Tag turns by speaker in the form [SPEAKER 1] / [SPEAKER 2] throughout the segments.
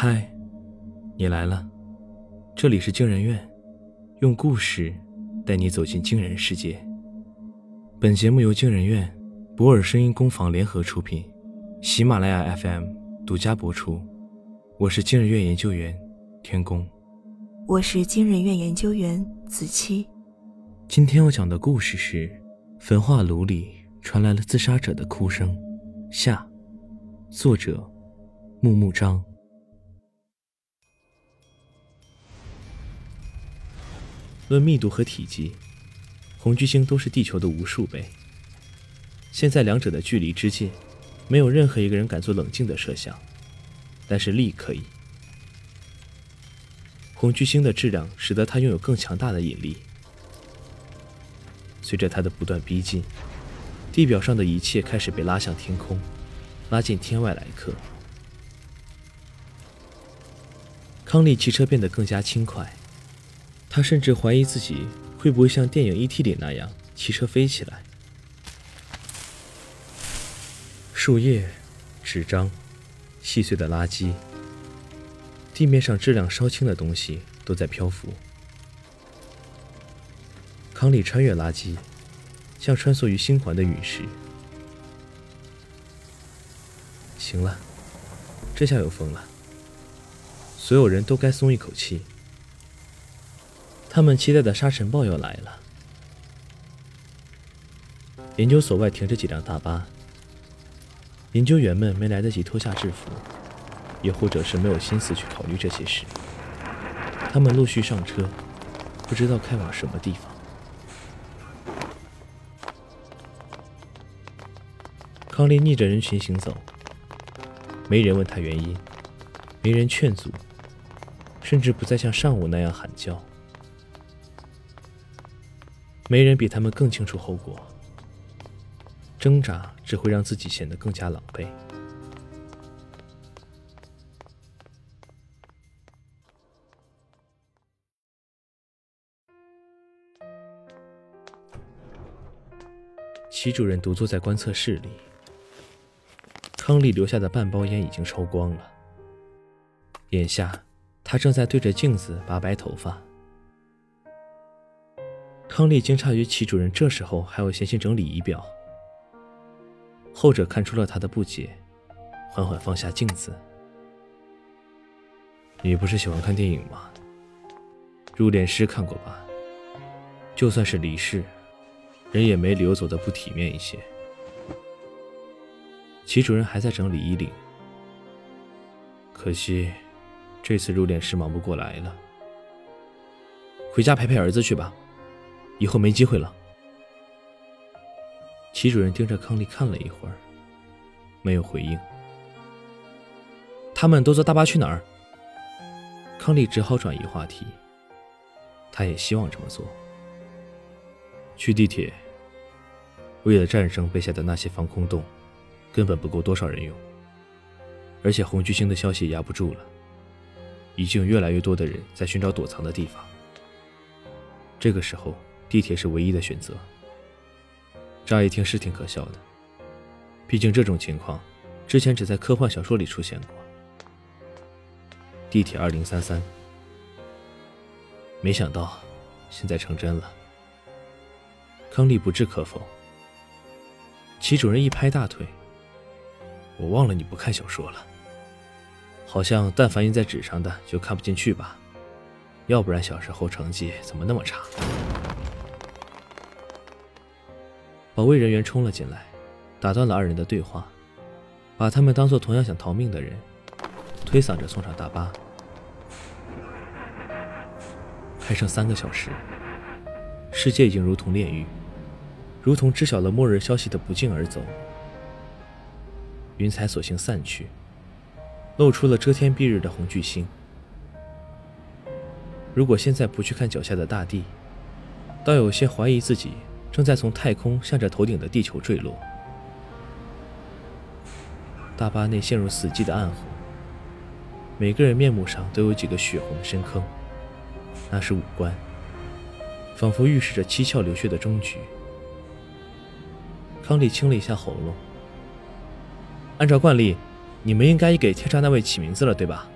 [SPEAKER 1] 嗨，你来了，这里是惊人院，用故事带你走进惊人世界。本节目由惊人院、博尔声音工坊联合出品，喜马拉雅 FM 独家播出。我是惊人院研究员天宫，
[SPEAKER 2] 我是惊人院研究员子期。
[SPEAKER 1] 今天要讲的故事是：焚化炉里传来了自杀者的哭声。下，作者木木章。论密度和体积，红巨星都是地球的无数倍。现在两者的距离之近，没有任何一个人敢做冷静的设想，但是力可以。红巨星的质量使得它拥有更强大的引力。随着它的不断逼近，地表上的一切开始被拉向天空，拉进天外来客。康利骑车变得更加轻快。他甚至怀疑自己会不会像电影《E.T.》里那样骑车飞起来。树叶、纸张、细碎的垃圾，地面上质量稍轻的东西都在漂浮。康利穿越垃圾，像穿梭于星环的陨石。行了，这下有风了，所有人都该松一口气。他们期待的沙尘暴要来了。研究所外停着几辆大巴，研究员们没来得及脱下制服，也或者是没有心思去考虑这些事。他们陆续上车，不知道开往什么地方。康利逆着人群行走，没人问他原因，没人劝阻，甚至不再像上午那样喊叫。没人比他们更清楚后果，挣扎只会让自己显得更加狼狈。齐主任独坐在观测室里，康利留下的半包烟已经抽光了。眼下，他正在对着镜子拔白头发。康利惊诧于齐主任这时候还要闲心整理仪表，后者看出了他的不解，缓缓放下镜子。你不是喜欢看电影吗？入殓师看过吧？就算是离世，人也没理由走得不体面一些。齐主任还在整理衣领，可惜这次入殓师忙不过来了，回家陪陪儿子去吧。以后没机会了。齐主任盯着康利看了一会儿，没有回应。他们都坐大巴去哪儿？康利只好转移话题。他也希望这么做。去地铁。为了战胜被下的那些防空洞，根本不够多少人用。而且红巨星的消息压不住了，已经有越来越多的人在寻找躲藏的地方。这个时候。地铁是唯一的选择。乍一听是挺可笑的，毕竟这种情况之前只在科幻小说里出现过。地铁二零三三，没想到现在成真了。康利不置可否。齐主任一拍大腿：“我忘了你不看小说了，好像但凡印在纸上的就看不进去吧？要不然小时候成绩怎么那么差？”保卫人员冲了进来，打断了二人的对话，把他们当做同样想逃命的人，推搡着送上大巴。还剩三个小时，世界已经如同炼狱，如同知晓了末日消息的不胫而走。云彩索性散去，露出了遮天蔽日的红巨星。如果现在不去看脚下的大地，倒有些怀疑自己。正在从太空向着头顶的地球坠落。大巴内陷入死寂的暗红，每个人面目上都有几个血红的深坑，那是五官，仿佛预示着七窍流血的终局。康利清了一下喉咙。按照惯例，你们应该给天上那位起名字了，对吧？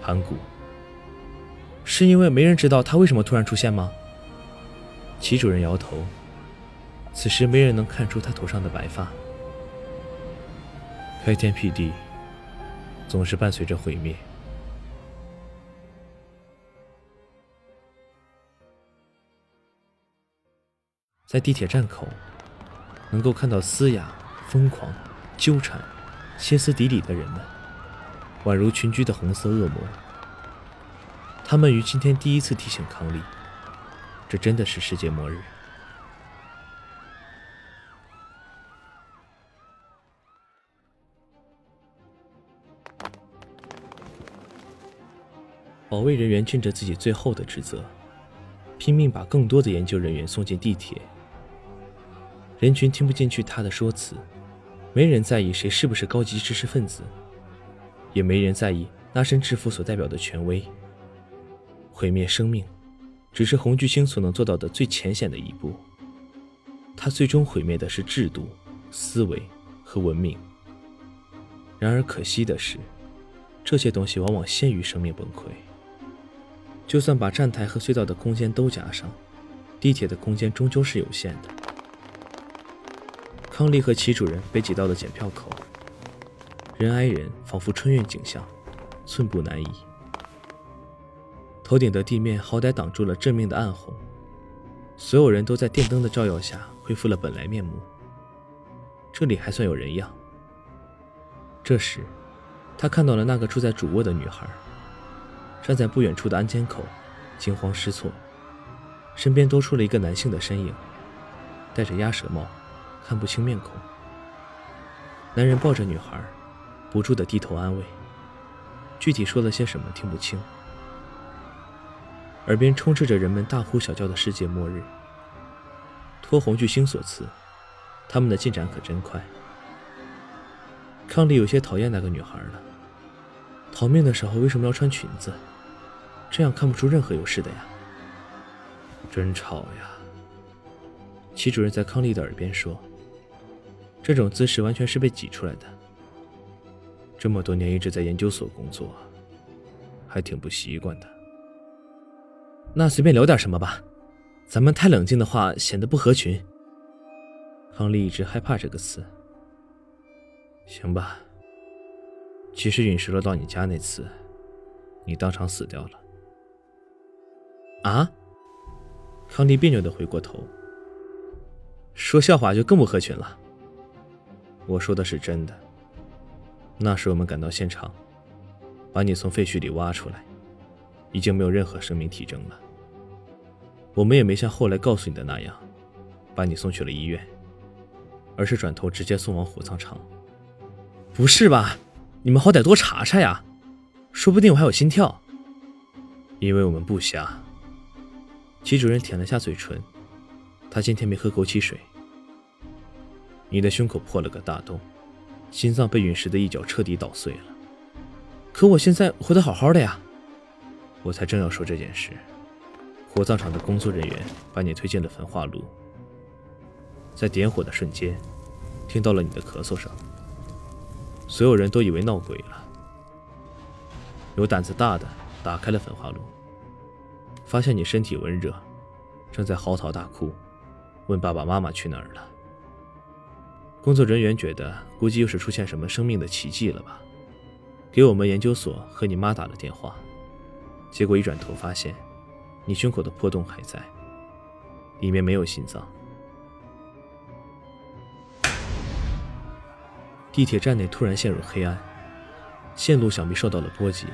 [SPEAKER 1] 盘古。是因为没人知道他为什么突然出现吗？齐主任摇头。此时没人能看出他头上的白发。开天辟地，总是伴随着毁灭。在地铁站口，能够看到嘶哑、疯狂、纠缠、歇斯底里的人们，宛如群居的红色恶魔。他们于今天第一次提醒康利，这真的是世界末日。保卫人员尽着自己最后的职责，拼命把更多的研究人员送进地铁。人群听不进去他的说辞，没人在意谁是不是高级知识分子，也没人在意那身制服所代表的权威。毁灭生命，只是红巨星所能做到的最浅显的一步。他最终毁灭的是制度、思维和文明。然而可惜的是，这些东西往往先于生命崩溃。就算把站台和隧道的空间都加上，地铁的空间终究是有限的。康利和齐主任被挤到了检票口，人挨人，仿佛春运景象，寸步难移。头顶的地面好歹挡住了致命的暗红，所有人都在电灯的照耀下恢复了本来面目。这里还算有人样。这时，他看到了那个住在主卧的女孩。站在不远处的安监口，惊慌失措，身边多出了一个男性的身影，戴着鸭舌帽，看不清面孔。男人抱着女孩，不住地低头安慰，具体说了些什么听不清。耳边充斥着人们大呼小叫的世界末日。托红巨星所赐，他们的进展可真快。康利有些讨厌那个女孩了，逃命的时候为什么要穿裙子？这样看不出任何有事的呀！真吵呀！齐主任在康利的耳边说：“这种姿势完全是被挤出来的。这么多年一直在研究所工作，还挺不习惯的。”那随便聊点什么吧，咱们太冷静的话显得不合群。康利一直害怕这个词。行吧。其实陨石落到你家那次，你当场死掉了。啊！康利别扭的回过头，说笑话就更不合群了。我说的是真的。那时我们赶到现场，把你从废墟里挖出来，已经没有任何生命体征了。我们也没像后来告诉你的那样，把你送去了医院，而是转头直接送往火葬场。不是吧？你们好歹多查查呀，说不定我还有心跳。因为我们不瞎。齐主任舔了下嘴唇，他今天没喝枸杞水。你的胸口破了个大洞，心脏被陨石的一角彻底捣碎了。可我现在活得好好的呀！我才正要说这件事，火葬场的工作人员把你推进了焚化炉，在点火的瞬间，听到了你的咳嗽声。所有人都以为闹鬼了。有胆子大的打开了焚化炉。发现你身体温热，正在嚎啕大哭，问爸爸妈妈去哪儿了。工作人员觉得估计又是出现什么生命的奇迹了吧，给我们研究所和你妈打了电话，结果一转头发现，你胸口的破洞还在，里面没有心脏。地铁站内突然陷入黑暗，线路想必受到了波及。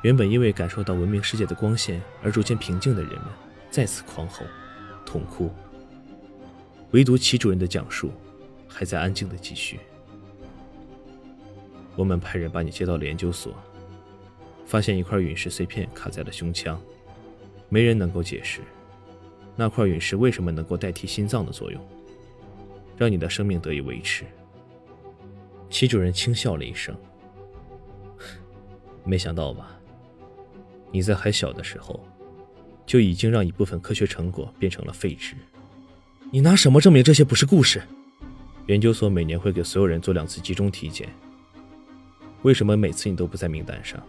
[SPEAKER 1] 原本因为感受到文明世界的光线而逐渐平静的人们，再次狂吼、痛哭。唯独齐主任的讲述还在安静的继续。我们派人把你接到了研究所，发现一块陨石碎片卡在了胸腔，没人能够解释那块陨石为什么能够代替心脏的作用，让你的生命得以维持。齐主任轻笑了一声，没想到吧？你在还小的时候，就已经让一部分科学成果变成了废纸。你拿什么证明这些不是故事？研究所每年会给所有人做两次集中体检，为什么每次你都不在名单上？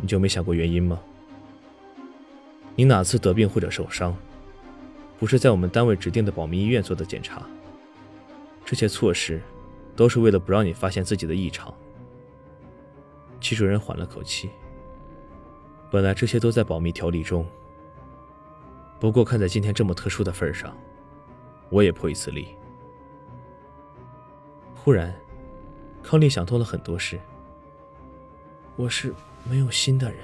[SPEAKER 1] 你就没想过原因吗？你哪次得病或者受伤，不是在我们单位指定的保密医院做的检查？这些措施，都是为了不让你发现自己的异常。齐主任缓了口气。本来这些都在保密条例中，不过看在今天这么特殊的份上，我也破一次例。忽然，康利想通了很多事。我是没有心的人。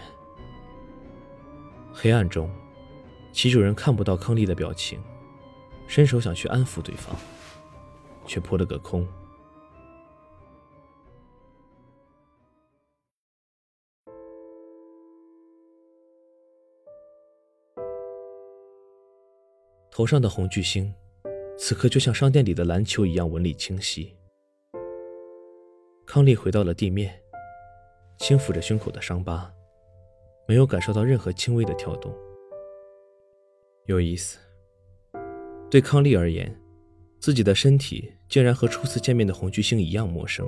[SPEAKER 1] 黑暗中，齐主任看不到康利的表情，伸手想去安抚对方，却扑了个空。头上的红巨星，此刻就像商店里的篮球一样纹理清晰。康利回到了地面。轻抚着胸口的伤疤，没有感受到任何轻微的跳动。有意思。对康利而言，自己的身体竟然和初次见面的红巨星一样陌生。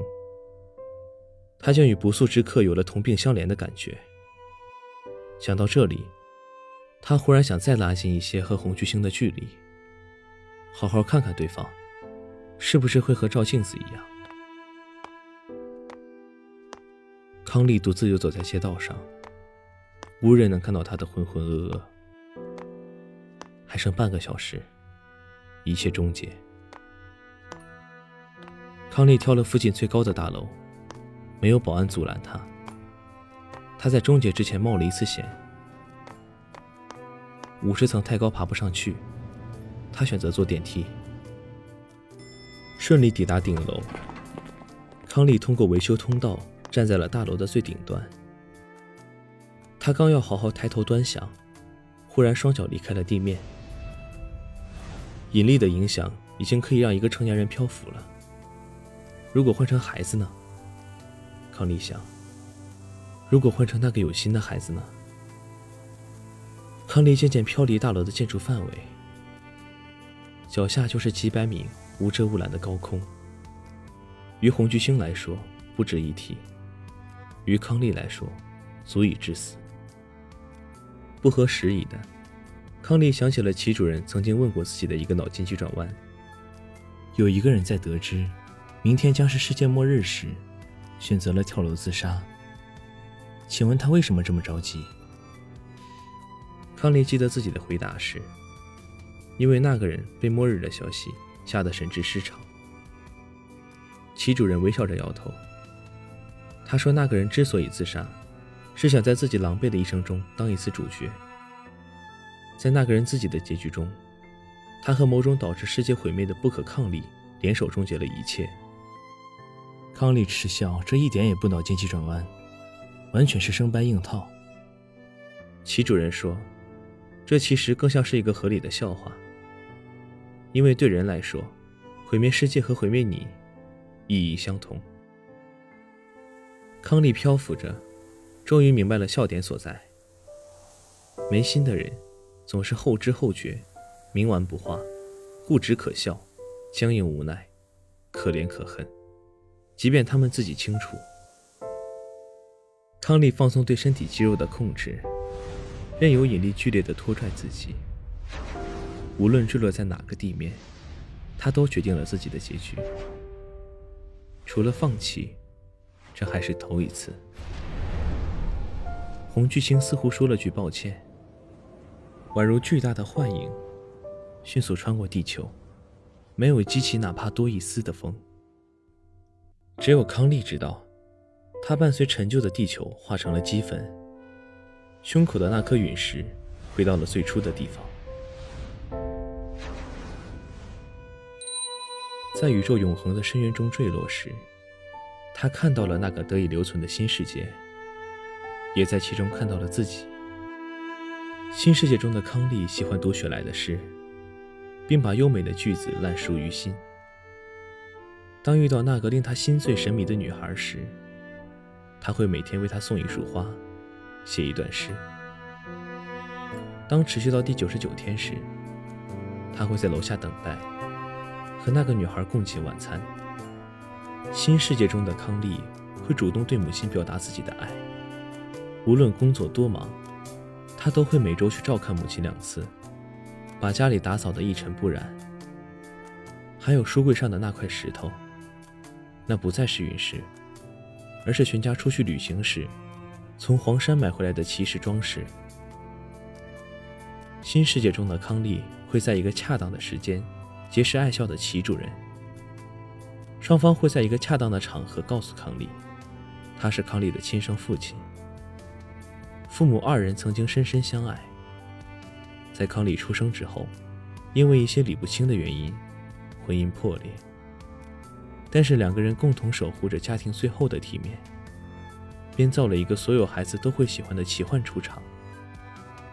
[SPEAKER 1] 他竟与不速之客有了同病相怜的感觉。想到这里，他忽然想再拉近一些和红巨星的距离，好好看看对方，是不是会和照镜子一样。康利独自游走在街道上，无人能看到他的浑浑噩噩。还剩半个小时，一切终结。康利挑了附近最高的大楼，没有保安阻拦他。他在终结之前冒了一次险，五十层太高爬不上去，他选择坐电梯，顺利抵达顶楼。康利通过维修通道。站在了大楼的最顶端，他刚要好好抬头端详，忽然双脚离开了地面。引力的影响已经可以让一个成年人漂浮了。如果换成孩子呢？康利想。如果换成那个有心的孩子呢？康利渐渐飘离大楼的建筑范围，脚下就是几百米无遮无拦的高空。于红巨星来说，不值一提。于康利来说，足以致死。不合时宜的，康利想起了齐主任曾经问过自己的一个脑筋急转弯：有一个人在得知明天将是世界末日时，选择了跳楼自杀。请问他为什么这么着急？康利记得自己的回答是：因为那个人被末日的消息吓得神志失常。齐主任微笑着摇头。他说：“那个人之所以自杀，是想在自己狼狈的一生中当一次主角。在那个人自己的结局中，他和某种导致世界毁灭的不可抗力联手终结了一切。”康利嗤笑：“这一点也不脑筋急转弯，完全是生搬硬套。”齐主任说：“这其实更像是一个合理的笑话，因为对人来说，毁灭世界和毁灭你，意义相同。”康利漂浮着，终于明白了笑点所在。没心的人，总是后知后觉，冥顽不化，固执可笑，僵硬无奈，可怜可恨。即便他们自己清楚。康利放松对身体肌肉的控制，任由引力剧烈的拖拽自己。无论坠落在哪个地面，他都决定了自己的结局。除了放弃。这还是头一次。红巨星似乎说了句抱歉，宛如巨大的幻影，迅速穿过地球，没有激起哪怕多一丝的风。只有康利知道，他伴随陈旧的地球化成了齑粉，胸口的那颗陨石回到了最初的地方。在宇宙永恒的深渊中坠落时。他看到了那个得以留存的新世界，也在其中看到了自己。新世界中的康利喜欢读雪莱的诗，并把优美的句子烂熟于心。当遇到那个令他心醉神迷的女孩时，他会每天为她送一束花，写一段诗。当持续到第九十九天时，他会在楼下等待，和那个女孩共进晚餐。新世界中的康利会主动对母亲表达自己的爱。无论工作多忙，他都会每周去照看母亲两次，把家里打扫得一尘不染。还有书柜上的那块石头，那不再是陨石，而是全家出去旅行时从黄山买回来的奇石装饰。新世界中的康利会在一个恰当的时间结识爱笑的齐主任，双方会在一个恰当的场合告诉康利，他是康利的亲生父亲。父母二人曾经深深相爱，在康利出生之后，因为一些理不清的原因。婚姻破裂，但是两个人共同守护着家庭最后的体面，编造了一个所有孩子都会喜欢的奇幻出场。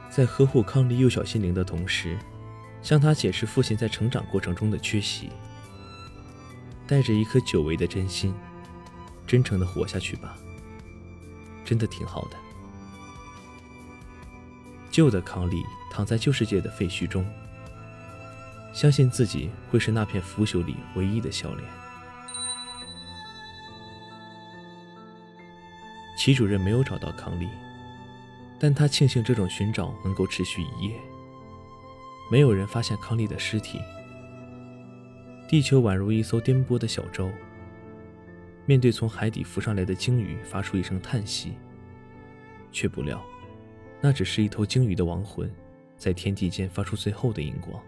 [SPEAKER 1] 在呵护康利幼小心灵的同时，向他解释父亲在成长过程中的缺席，带着一颗久违的真心，真诚的活下去吧，真的挺好的。旧的康利躺在旧世界的废墟中。相信自己会是那片腐朽里唯一的笑脸。齐主任没有找到康利，但他庆幸这种寻找能够持续一夜。没有人发现康利的尸体。地球宛如一艘颠簸的小舟，面对从海底浮上来的鲸鱼，发出一声叹息，却不料，那只是一头鲸鱼的亡魂，在天地间发出最后的荧光。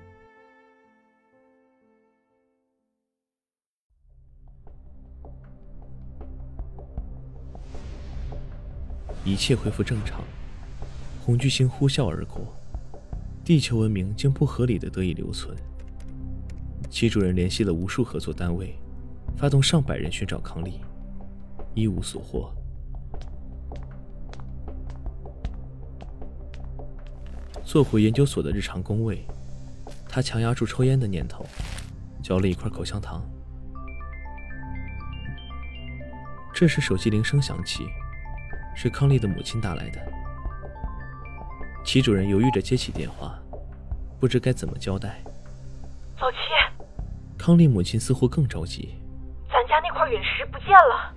[SPEAKER 1] 一切恢复正常，红巨星呼啸而过，地球文明竟不合理的得以留存。齐主任联系了无数合作单位，发动上百人寻找康利，一无所获。坐回研究所的日常工位，他强压住抽烟的念头，嚼了一块口香糖。这时手机铃声响起。是康利的母亲打来的。齐主任犹豫着接起电话，不知该怎么交代。
[SPEAKER 3] 老齐，
[SPEAKER 1] 康利母亲似乎更着急。
[SPEAKER 3] 咱家那块陨石不见了。